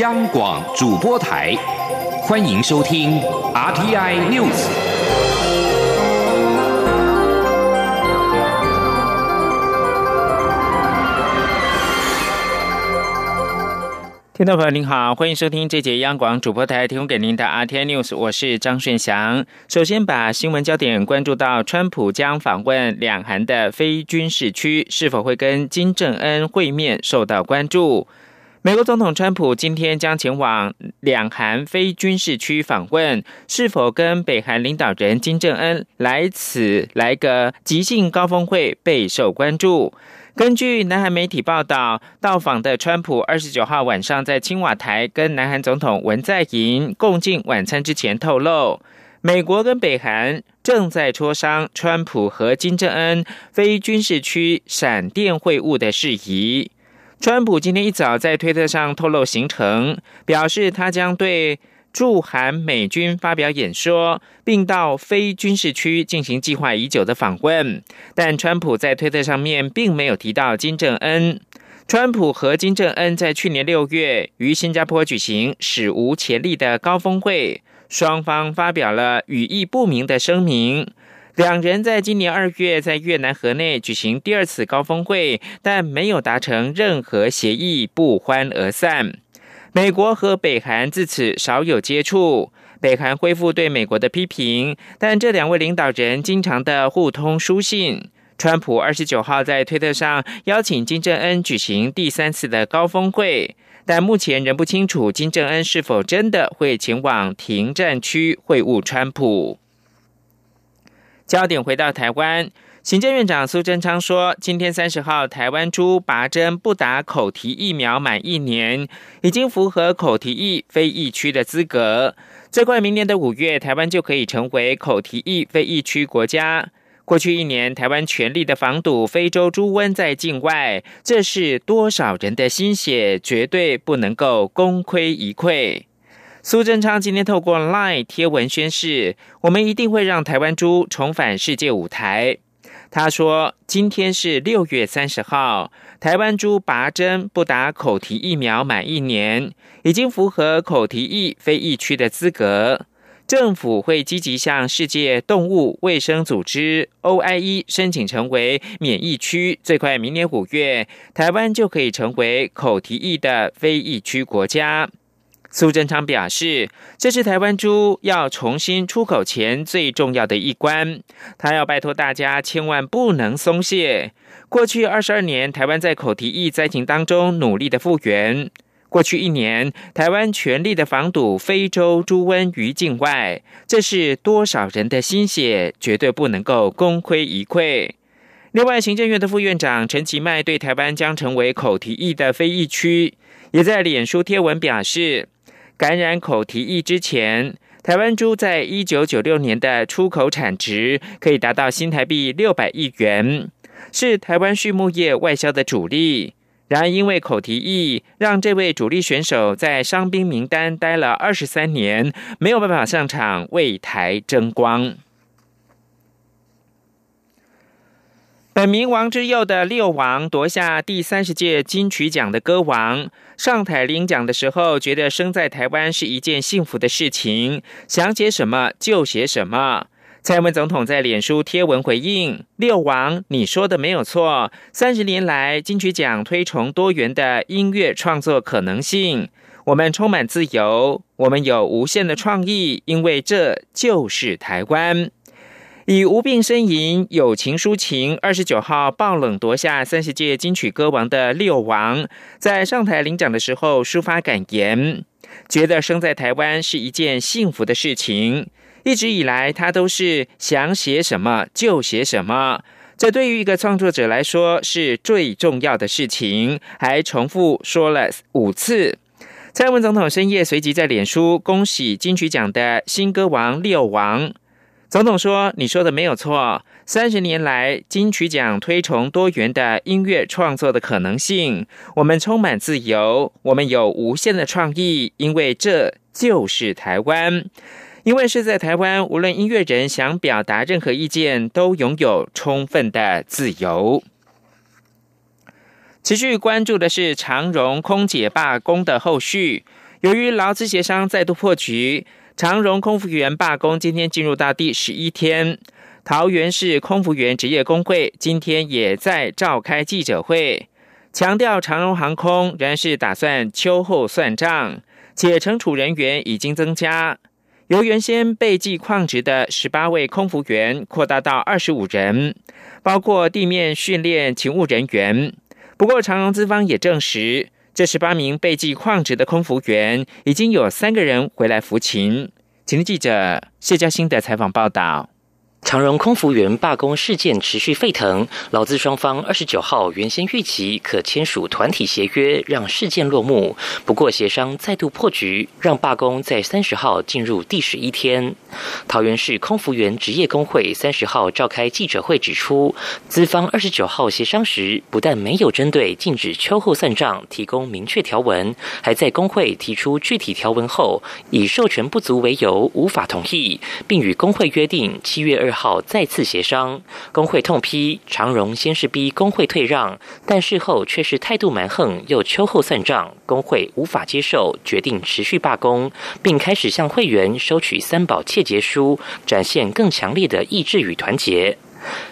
央广主播台，欢迎收听 RTI News。听众朋友您好，欢迎收听这节央广主播台提供给您的 RTI News，我是张顺祥。首先把新闻焦点关注到，川普将访问两韩的非军事区，是否会跟金正恩会面受到关注。美国总统川普今天将前往两韩非军事区访问，是否跟北韩领导人金正恩来此来个即兴高峰会备受关注。根据南韩媒体报道，到访的川普二十九号晚上在青瓦台跟南韩总统文在寅共进晚餐之前透露，美国跟北韩正在磋商川普和金正恩非军事区闪电会晤的事宜。川普今天一早在推特上透露行程，表示他将对。驻韩美军发表演说，并到非军事区进行计划已久的访问，但川普在推特上面并没有提到金正恩。川普和金正恩在去年六月于新加坡举行史无前例的高峰会，双方发表了语义不明的声明。两人在今年二月在越南河内举行第二次高峰会，但没有达成任何协议，不欢而散。美国和北韩自此少有接触，北韩恢复对美国的批评，但这两位领导人经常的互通书信。川普二十九号在推特上邀请金正恩举行第三次的高峰会，但目前仍不清楚金正恩是否真的会前往停战区会晤川普。焦点回到台湾。行政院长苏贞昌说，今天三十号，台湾猪拔针不打口蹄疫苗满一年，已经符合口蹄疫非疫区的资格。最快明年的五月，台湾就可以成为口蹄疫非疫区国家。过去一年，台湾全力的防堵非洲猪瘟在境外，这是多少人的心血，绝对不能够功亏一篑。苏贞昌今天透过 LINE 贴文宣誓，我们一定会让台湾猪重返世界舞台。他说：“今天是六月三十号，台湾猪拔针不打口蹄疫苗满一年，已经符合口蹄疫非疫区的资格。政府会积极向世界动物卫生组织 OIE 申请成为免疫区，最快明年五月，台湾就可以成为口蹄疫的非疫区国家。”苏贞昌表示，这是台湾猪要重新出口前最重要的一关。他要拜托大家千万不能松懈。过去二十二年，台湾在口蹄疫灾情当中努力的复原。过去一年，台湾全力的防堵非洲猪瘟于境外，这是多少人的心血，绝对不能够功亏一篑。另外，行政院的副院长陈其迈对台湾将成为口蹄疫的非疫区，也在脸书贴文表示。感染口蹄疫之前，台湾猪在一九九六年的出口产值可以达到新台币六百亿元，是台湾畜牧业外销的主力。然而，因为口蹄疫，让这位主力选手在伤兵名单待了二十三年，没有办法上场为台争光。本名王之佑的六王夺下第三十届金曲奖的歌王，上台领奖的时候，觉得生在台湾是一件幸福的事情，想写什么就写什么。蔡英文总统在脸书贴文回应：“六王，你说的没有错。三十年来，金曲奖推崇多元的音乐创作可能性，我们充满自由，我们有无限的创意，因为这就是台湾。”以无病呻吟、友情抒情，二十九号爆冷夺下三十届金曲歌王的六王，在上台领奖的时候抒发感言，觉得生在台湾是一件幸福的事情。一直以来，他都是想写什么就写什么，这对于一个创作者来说是最重要的事情。还重复说了五次。蔡文总统深夜随即在脸书恭喜金曲奖的新歌王六王。总统说：“你说的没有错。三十年来，金曲奖推崇多元的音乐创作的可能性。我们充满自由，我们有无限的创意，因为这就是台湾。因为是在台湾，无论音乐人想表达任何意见，都拥有充分的自由。”持续关注的是长荣空姐罢工的后续。由于劳资协商再度破局，长荣空服员罢工今天进入到第十一天。桃园市空服员职业工会今天也在召开记者会，强调长荣航空仍然是打算秋后算账，且惩处人员已经增加，由原先被记旷职的十八位空服员扩大到二十五人，包括地面训练勤务人员。不过长荣资方也证实，这十八名被记旷职的空服员已经有三个人回来服勤。请记者谢嘉欣的采访报道。长荣空服员罢工事件持续沸腾，劳资双方二十九号原先预期可签署团体协约，让事件落幕。不过协商再度破局，让罢工在三十号进入第十一天。桃园市空服员职业工会三十号召开记者会指出，资方二十九号协商时，不但没有针对禁止秋后算账提供明确条文，还在工会提出具体条文后，以授权不足为由无法同意，并与工会约定七月二。好再次协商，工会痛批长荣先是逼工会退让，但事后却是态度蛮横，又秋后算账，工会无法接受，决定持续罢工，并开始向会员收取三保窃结书，展现更强烈的意志与团结。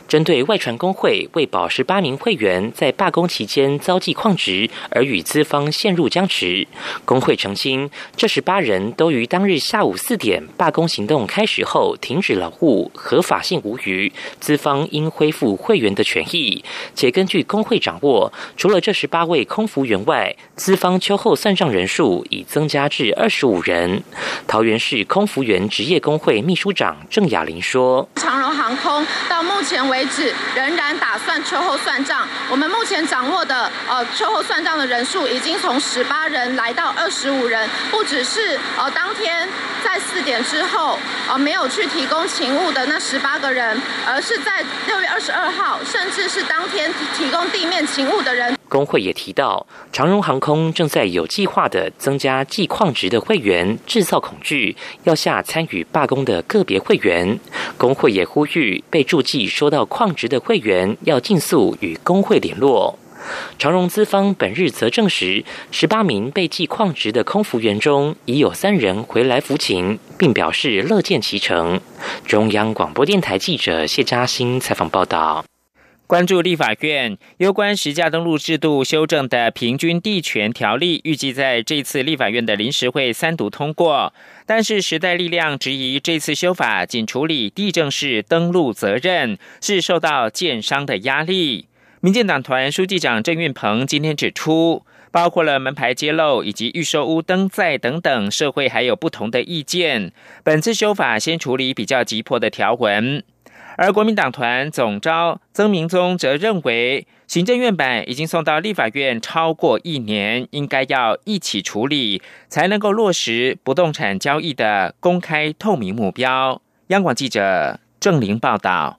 针对外传工会为保十八名会员在罢工期间遭记旷职而与资方陷入僵持，工会澄清，这十八人都于当日下午四点罢工行动开始后停止劳务，合法性无虞，资方应恢复会员的权益。且根据工会掌握，除了这十八位空服员外，资方秋后算账人数已增加至二十五人。桃园市空服员职业工会秘书长郑雅玲说：“长荣航空到目前为为止仍然打算秋后算账。我们目前掌握的呃秋后算账的人数已经从十八人来到二十五人，不只是呃当天在四点之后呃没有去提供勤务的那十八个人，而是在六月二十二号，甚至是当天提供地面勤务的人。工会也提到，长荣航空正在有计划的增加计矿值的会员，制造恐惧，要下参与罢工的个别会员。工会也呼吁被注记收到矿值的会员，要尽速与工会联络。长荣资方本日则证实，十八名被记矿职的空服员中，已有三人回来服勤，并表示乐见其成。中央广播电台记者谢嘉欣采访报道。关注立法院有关实价登录制度修正的平均地权条例，预计在这次立法院的临时会三读通过。但是时代力量质疑这次修法仅处理地政士登录责任，是受到建商的压力。民进党团书记长郑运鹏今天指出，包括了门牌揭露以及预售屋登载等等，社会还有不同的意见。本次修法先处理比较急迫的条文。而国民党团总召曾明宗则认为，行政院版已经送到立法院超过一年，应该要一起处理，才能够落实不动产交易的公开透明目标。央广记者郑玲报道。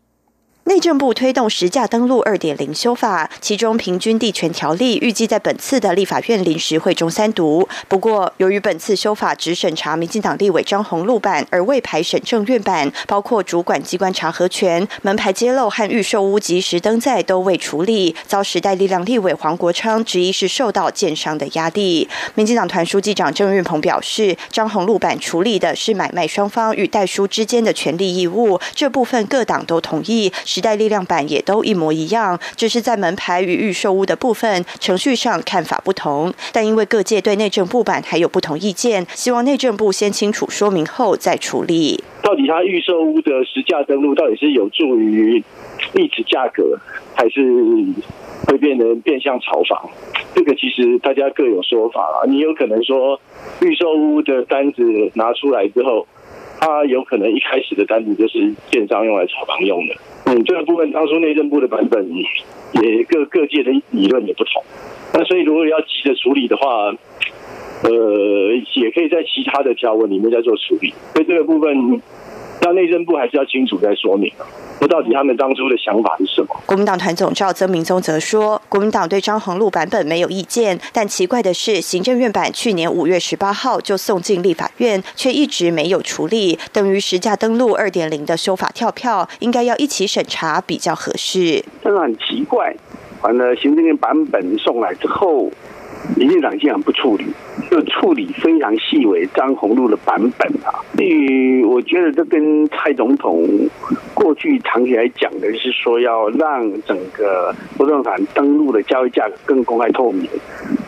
内政部推动实价登录二点零修法，其中平均地权条例预计在本次的立法院临时会中三读。不过，由于本次修法只审查民进党立委张宏禄版，而未排审政院版，包括主管机关查核权、门牌揭露和预售屋及时登载都未处理，遭时代力量立委黄国昌质疑是受到建商的压力。民进党团书记长郑运鹏表示，张宏禄版处理的是买卖双方与代书之间的权利义务，这部分各党都同意。时代力量版也都一模一样，只是在门牌与预售屋的部分程序上看法不同。但因为各界对内政部版还有不同意见，希望内政部先清楚说明后再处理。到底它预售屋的实价登录到底是有助于抑制价格，还是会变成变相炒房？这个其实大家各有说法啦。你有可能说预售屋的单子拿出来之后。他有可能一开始的单子就是建商用来炒房用的，嗯，这个部分当初内政部的版本也各各界的理论也不同，那所以如果要急着处理的话，呃，也可以在其他的条文里面再做处理，所以这个部分。那内政部还是要清楚再说明，那到底他们当初的想法是什么？国民党团总召曾明宗则说，国民党对张宏禄版本没有意见，但奇怪的是，行政院版去年五月十八号就送进立法院，却一直没有处理，等于实价登录二点零的修法跳票，应该要一起审查比较合适。真的很奇怪，完了行政院版本送来之后，民进党竟然不处理，就处理非常细微张宏禄的版本啊。所以我觉得这跟蔡总统过去长期来讲的是说要让整个不动产登录的交易价格更公开透明，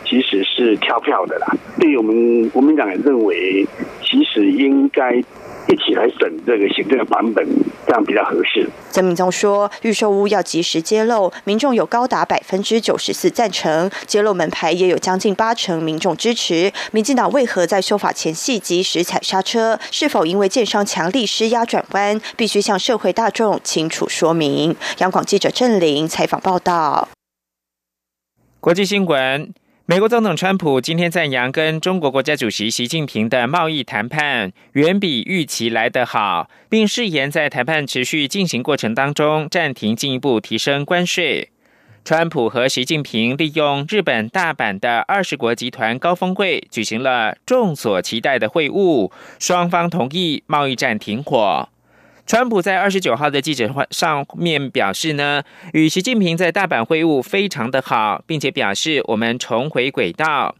其实是跳票的啦。对于我们国民党也认为，其实应该。一起来审这个行政的版本，这样比较合适。曾明宗说，预售屋要及时揭露，民众有高达百分之九十四赞成，揭露门牌也有将近八成民众支持。民进党为何在修法前夕及时踩刹车？是否因为建商强力施压转弯？必须向社会大众清楚说明。央广记者郑玲采访报道。国际新闻。美国总统川普今天赞扬跟中国国家主席习近平的贸易谈判远比预期来得好，并誓言在谈判持续进行过程当中暂停进一步提升关税。川普和习近平利用日本大阪的二十国集团高峰会举行了众所期待的会晤，双方同意贸易战停火。川普在二十九号的记者会上面表示呢，与习近平在大阪会晤非常的好，并且表示我们重回轨道。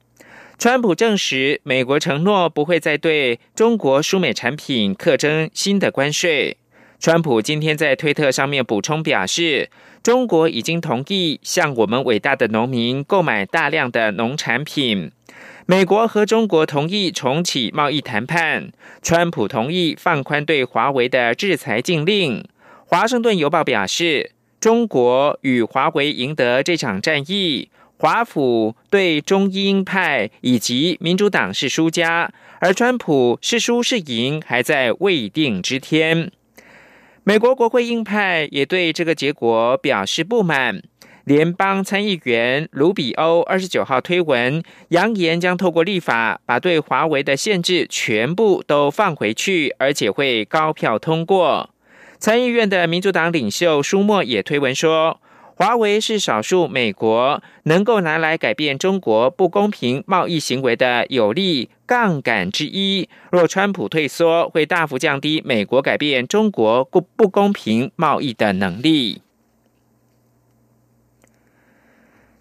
川普证实，美国承诺不会再对中国输美产品课征新的关税。川普今天在推特上面补充表示，中国已经同意向我们伟大的农民购买大量的农产品。美国和中国同意重启贸易谈判，川普同意放宽对华为的制裁禁令。华盛顿邮报表示，中国与华为赢得这场战役，华府对中英派以及民主党是输家，而川普是输是赢还在未定之天。美国国会鹰派也对这个结果表示不满。联邦参议员卢比欧二十九号推文，扬言将透过立法把对华为的限制全部都放回去，而且会高票通过。参议院的民主党领袖舒默也推文说，华为是少数美国能够拿来改变中国不公平贸易行为的有力杠杆之一。若川普退缩，会大幅降低美国改变中国不不公平贸易的能力。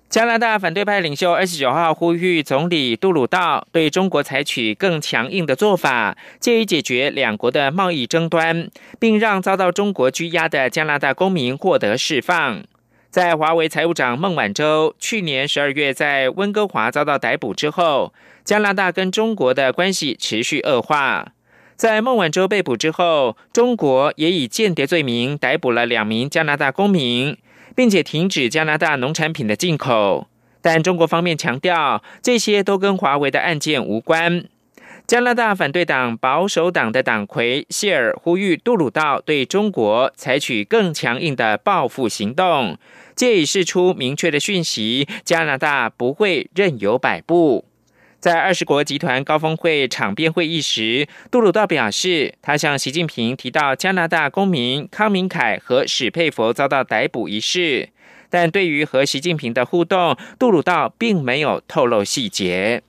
加拿大反对派领袖二十九号呼吁总理杜鲁道对中国采取更强硬的做法，借以解决两国的贸易争端，并让遭到中国拘押的加拿大公民获得释放。在华为财务长孟晚舟去年十二月在温哥华遭到逮捕之后，加拿大跟中国的关系持续恶化。在孟晚舟被捕之后，中国也以间谍罪名逮捕了两名加拿大公民。并且停止加拿大农产品的进口，但中国方面强调这些都跟华为的案件无关。加拿大反对党保守党的党魁谢尔呼吁杜鲁道对中国采取更强硬的报复行动，借以释出明确的讯息：加拿大不会任由摆布。在二十国集团高峰会场边会议时，杜鲁道表示，他向习近平提到加拿大公民康明凯和史佩佛遭到逮捕一事，但对于和习近平的互动，杜鲁道并没有透露细节。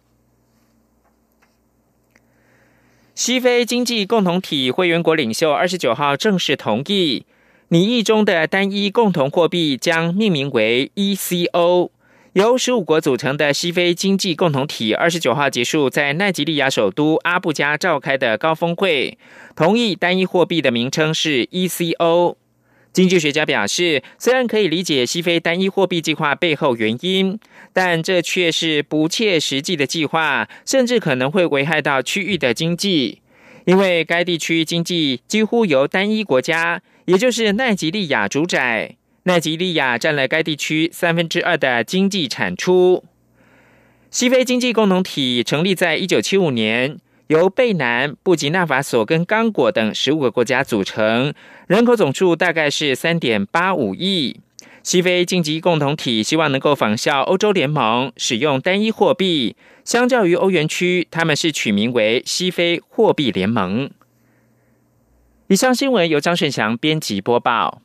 西非经济共同体会员国领袖二十九号正式同意，拟议中的单一共同货币将命名为 ECO。由十五国组成的西非经济共同体，二十九号结束在奈及利亚首都阿布加召开的高峰会，同意单一货币的名称是 ECO。经济学家表示，虽然可以理解西非单一货币计划背后原因，但这却是不切实际的计划，甚至可能会危害到区域的经济，因为该地区经济几乎由单一国家，也就是奈及利亚主宰。奈及利亚占了该地区三分之二的经济产出。西非经济共同体成立在一九七五年，由贝南、布吉纳法索跟刚果等十五个国家组成，人口总数大概是三点八五亿。西非经济共同体希望能够仿效欧洲联盟，使用单一货币。相较于欧元区，他们是取名为西非货币联盟。以上新闻由张顺祥编辑播报。